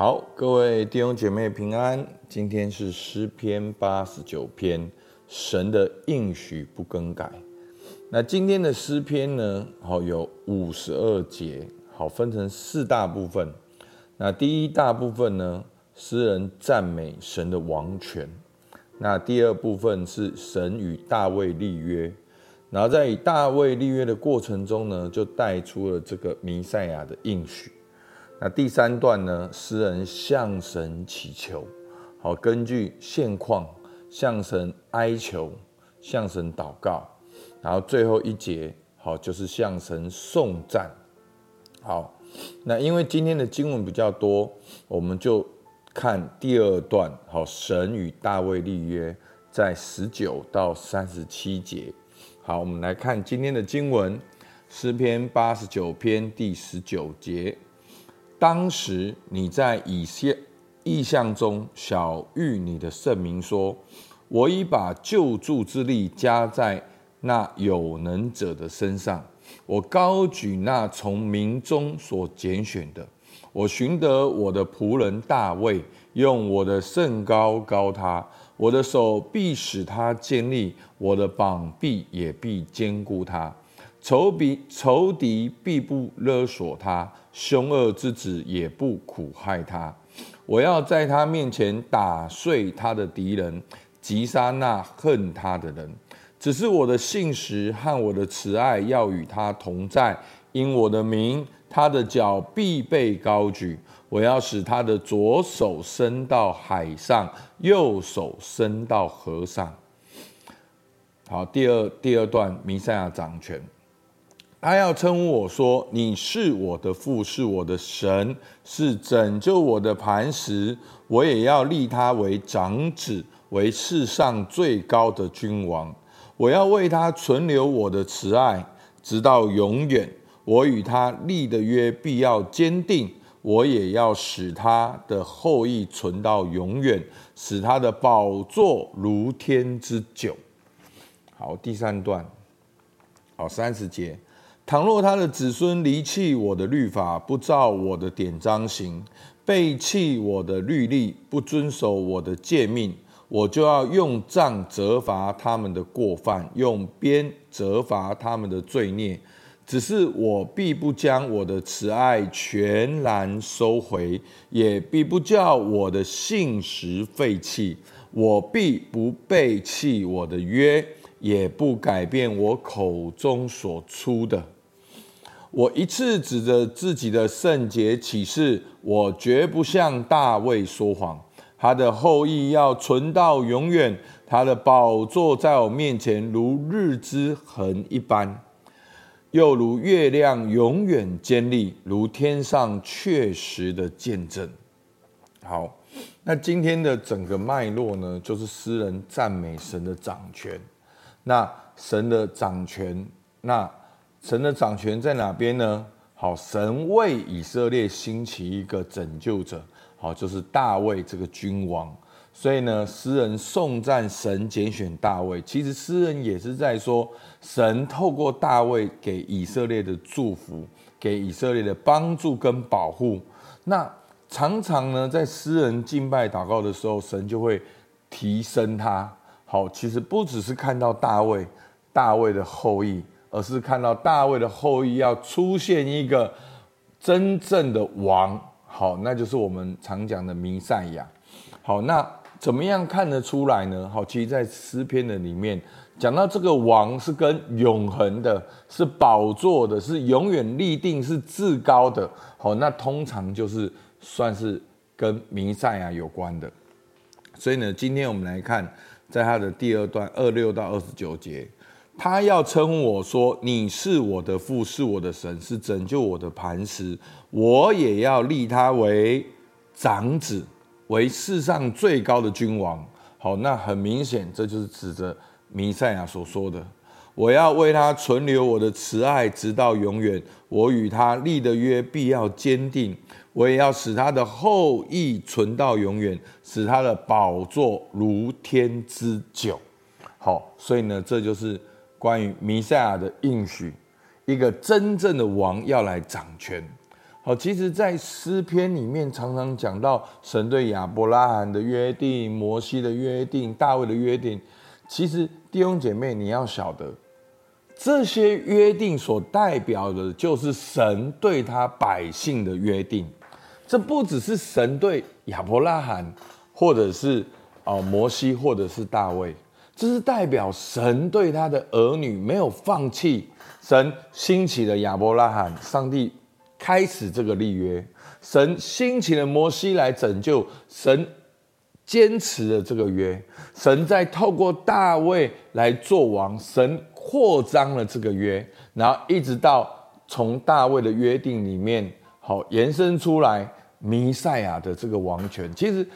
好，各位弟兄姐妹平安。今天是诗篇八十九篇，神的应许不更改。那今天的诗篇呢，好有五十二节，好分成四大部分。那第一大部分呢，诗人赞美神的王权。那第二部分是神与大卫立约，然后在与大卫立约的过程中呢，就带出了这个弥赛亚的应许。那第三段呢，诗人向神祈求，好，根据现况向神哀求，向神祷告，然后最后一节，好，就是向神颂赞。好，那因为今天的经文比较多，我们就看第二段，好，神与大卫立约，在十九到三十七节。好，我们来看今天的经文，诗篇八十九篇第十九节。当时你在以些意象中晓諭你的圣名说：“我已把救助之力加在那有能者的身上，我高举那从民中所拣选的，我寻得我的仆人大卫，用我的圣膏高他，我的手必使他坚立，我的膀臂也必坚固他。”仇敌仇敌必不勒索他，凶恶之子也不苦害他。我要在他面前打碎他的敌人，击杀那恨他的人。只是我的信实和我的慈爱要与他同在，因我的名，他的脚必被高举。我要使他的左手伸到海上，右手伸到河上。好，第二第二段，弥赛亚掌权。他要称呼我说：“你是我的父，是我的神，是拯救我的磐石。我也要立他为长子，为世上最高的君王。我要为他存留我的慈爱，直到永远。我与他立的约必要坚定。我也要使他的后裔存到永远，使他的宝座如天之久。”好，第三段，好，三十节。倘若他的子孙离弃我的律法，不照我的典章行，背弃我的律例，不遵守我的诫命，我就要用杖责罚他们的过犯，用鞭责罚他们的罪孽。只是我必不将我的慈爱全然收回，也必不叫我的信实废弃。我必不背弃我的约，也不改变我口中所出的。我一次指着自己的圣洁起誓，我绝不向大卫说谎。他的后裔要存到永远，他的宝座在我面前如日之恒一般，又如月亮永远坚立，如天上确实的见证。好，那今天的整个脉络呢，就是诗人赞美神的掌权。那神的掌权，那。神的掌权在哪边呢？好，神为以色列兴起一个拯救者，好，就是大卫这个君王。所以呢，诗人颂赞神拣选大卫。其实诗人也是在说，神透过大卫给以色列的祝福，给以色列的帮助跟保护。那常常呢，在诗人敬拜祷告的时候，神就会提升他。好，其实不只是看到大卫，大卫的后裔。而是看到大卫的后裔要出现一个真正的王，好，那就是我们常讲的弥赛亚。好，那怎么样看得出来呢？好，其实，在诗篇的里面讲到这个王是跟永恒的，是宝座的，是永远立定，是至高的。好，那通常就是算是跟弥赛亚有关的。所以呢，今天我们来看，在他的第二段二六到二十九节。他要称我说：“你是我的父，是我的神，是拯救我的磐石。我也要立他为长子，为世上最高的君王。”好，那很明显，这就是指着弥赛亚所说的：“我要为他存留我的慈爱，直到永远。我与他立的约必要坚定。我也要使他的后裔存到永远，使他的宝座如天之久。”好，所以呢，这就是。关于弥赛亚的应许，一个真正的王要来掌权。好，其实，在诗篇里面常常讲到神对亚伯拉罕的约定、摩西的约定、大卫的约定。其实弟兄姐妹，你要晓得，这些约定所代表的，就是神对他百姓的约定。这不只是神对亚伯拉罕，或者是啊摩西，或者是大卫，这是代表神对他的儿女没有放弃。神兴起了亚伯拉罕，上帝开始这个立约；神兴起了摩西来拯救，神坚持了这个约；神在透过大卫来做王，神扩张了这个约，然后一直到从大卫的约定里面，好延伸出来。弥赛亚的这个王权，其实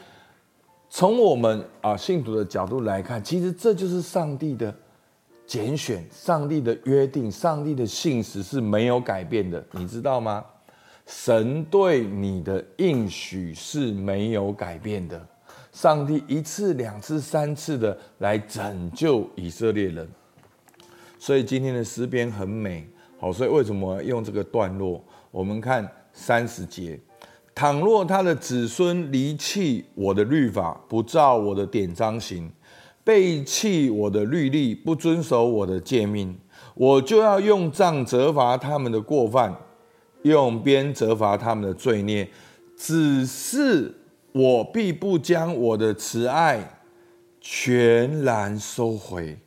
从我们啊信徒的角度来看，其实这就是上帝的拣选，上帝的约定，上帝的信实是没有改变的，你知道吗？神对你的应许是没有改变的，上帝一次、两次、三次的来拯救以色列人，所以今天的诗篇很美，好，所以为什么用这个段落？我们看三十节。倘若他的子孙离弃我的律法，不照我的典章行，背弃我的律例，不遵守我的诫命，我就要用杖责罚他们的过犯，用鞭责罚他们的罪孽。只是我必不将我的慈爱全然收回。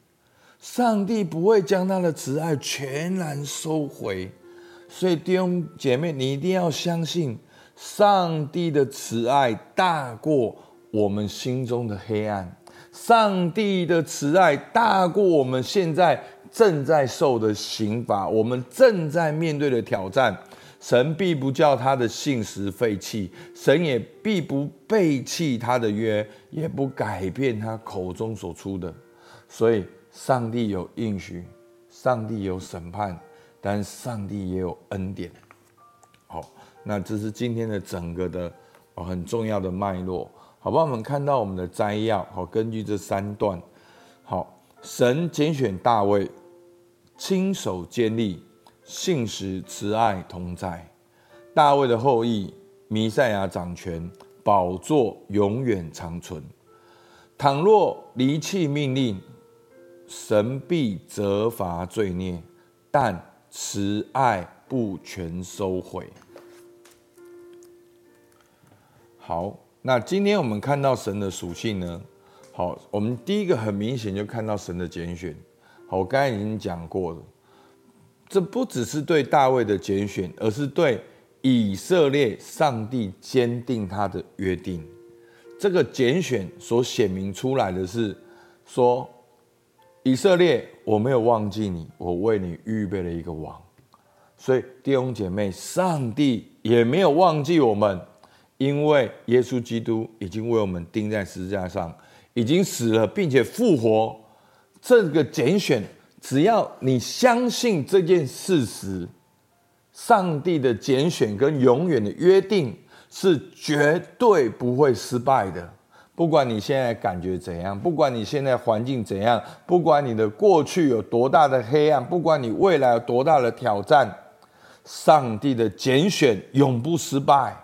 上帝不会将他的慈爱全然收回。所以弟兄姐妹，你一定要相信。上帝的慈爱大过我们心中的黑暗，上帝的慈爱大过我们现在正在受的刑罚，我们正在面对的挑战。神必不叫他的信实废弃，神也必不背弃他的约，也不改变他口中所出的。所以，上帝有应许，上帝有审判，但上帝也有恩典。好。那这是今天的整个的很重要的脉络，好吧？我们看到我们的摘要，好，根据这三段，好，神拣选大卫，亲手建立，信实慈爱同在，大卫的后裔弥赛亚掌权，宝座永远长存。倘若离弃命令，神必责罚罪孽，但慈爱不全收回。好，那今天我们看到神的属性呢？好，我们第一个很明显就看到神的拣选。好，我刚才已经讲过了，这不只是对大卫的拣选，而是对以色列上帝坚定他的约定。这个拣选所显明出来的是说，以色列，我没有忘记你，我为你预备了一个王。所以弟兄姐妹，上帝也没有忘记我们。因为耶稣基督已经为我们钉在十字架上，已经死了，并且复活。这个拣选，只要你相信这件事实，上帝的拣选跟永远的约定是绝对不会失败的。不管你现在感觉怎样，不管你现在环境怎样，不管你的过去有多大的黑暗，不管你未来有多大的挑战，上帝的拣选永不失败。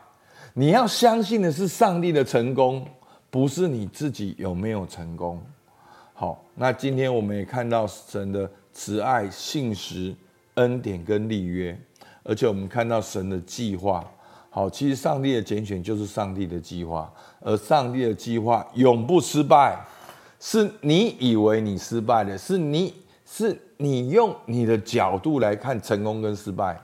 你要相信的是上帝的成功，不是你自己有没有成功。好，那今天我们也看到神的慈爱、信实、恩典跟立约，而且我们看到神的计划。好，其实上帝的拣选就是上帝的计划，而上帝的计划永不失败。是你以为你失败了，是你是你用你的角度来看成功跟失败。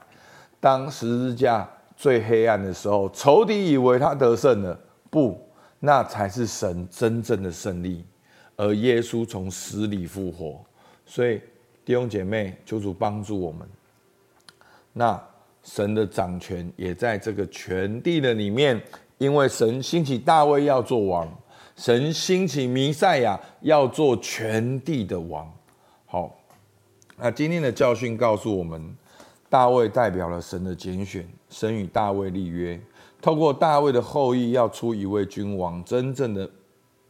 当十字架。最黑暗的时候，仇敌以为他得胜了，不，那才是神真正的胜利。而耶稣从死里复活，所以弟兄姐妹，求主帮助我们。那神的掌权也在这个全地的里面，因为神兴起大卫要做王，神兴起弥赛亚要做全地的王。好，那今天的教训告诉我们。大卫代表了神的拣选，神与大卫立约，透过大卫的后裔要出一位君王，真正的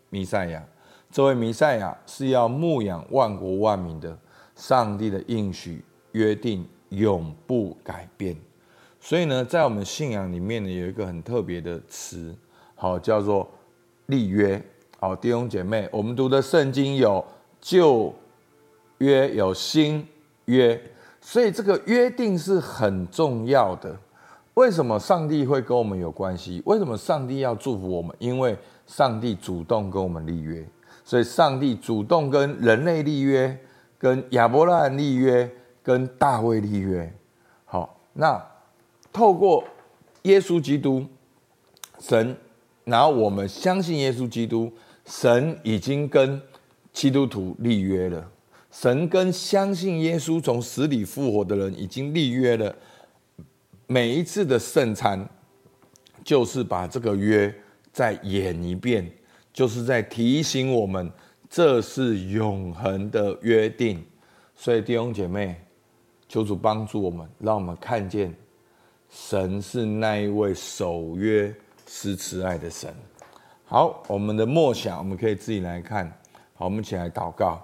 弥赛亚。这位弥赛亚是要牧养万国万民的，上帝的应许约定永不改变。所以呢，在我们信仰里面呢，有一个很特别的词，好，叫做立约。好，弟兄姐妹，我们读的圣经有旧约，有新约，所以这个约定是很重要的。为什么上帝会跟我们有关系？为什么上帝要祝福我们？因为上帝主动跟我们立约，所以上帝主动跟人类立约，跟亚伯拉罕立约，跟大卫立约。好，那透过耶稣基督，神，然后我们相信耶稣基督，神已经跟基督徒立约了。神跟相信耶稣从死里复活的人已经立约了。每一次的圣餐，就是把这个约再演一遍，就是在提醒我们，这是永恒的约定。所以弟兄姐妹，求主帮助我们，让我们看见神是那一位守约施慈爱的神。好，我们的默想，我们可以自己来看。好，我们一起来祷告。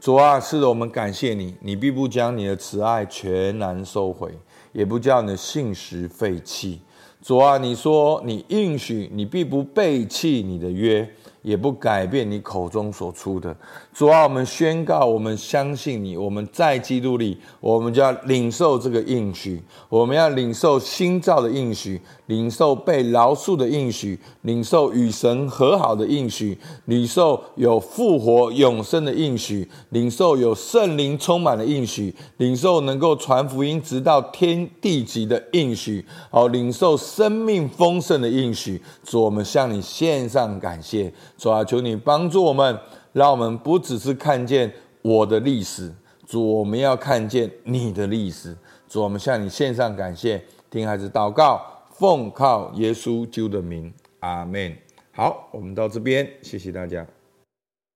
主啊，是的，我们感谢你，你必不将你的慈爱全然收回。也不叫你的信实废弃，主啊，你说你应许，你必不背弃你的约。也不改变你口中所出的。主啊，我们宣告，我们相信你，我们在基督里，我们就要领受这个应许，我们要领受新造的应许，领受被饶恕的应许，领受与神和好的应许，领受有复活永生的应许，领受有圣灵充满的应许，领受能够传福音直到天地极的应许，好，领受生命丰盛的应许。主，我们向你献上感谢。主啊，求你帮助我们，让我们不只是看见我的历史，主，我们要看见你的历史。主，我们向你献上感谢，听孩子祷告，奉靠耶稣救的名，阿门。好，我们到这边，谢谢大家。